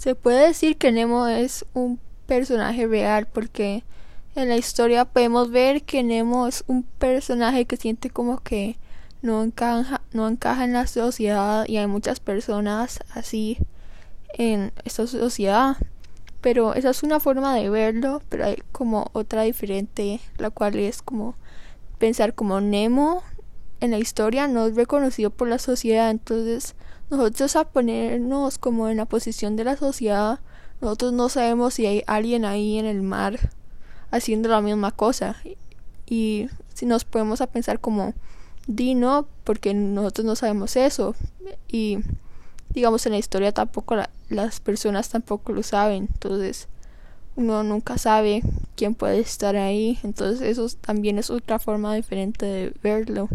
se puede decir que Nemo es un personaje real porque en la historia podemos ver que Nemo es un personaje que siente como que no encaja, no encaja en la sociedad y hay muchas personas así en esta sociedad. Pero esa es una forma de verlo, pero hay como otra diferente, la cual es como pensar como Nemo en la historia no es reconocido por la sociedad, entonces nosotros a ponernos como en la posición de la sociedad, nosotros no sabemos si hay alguien ahí en el mar haciendo la misma cosa. Y si nos podemos a pensar como di no porque nosotros no sabemos eso. Y digamos en la historia tampoco las personas tampoco lo saben. Entonces uno nunca sabe quién puede estar ahí. Entonces eso también es otra forma diferente de verlo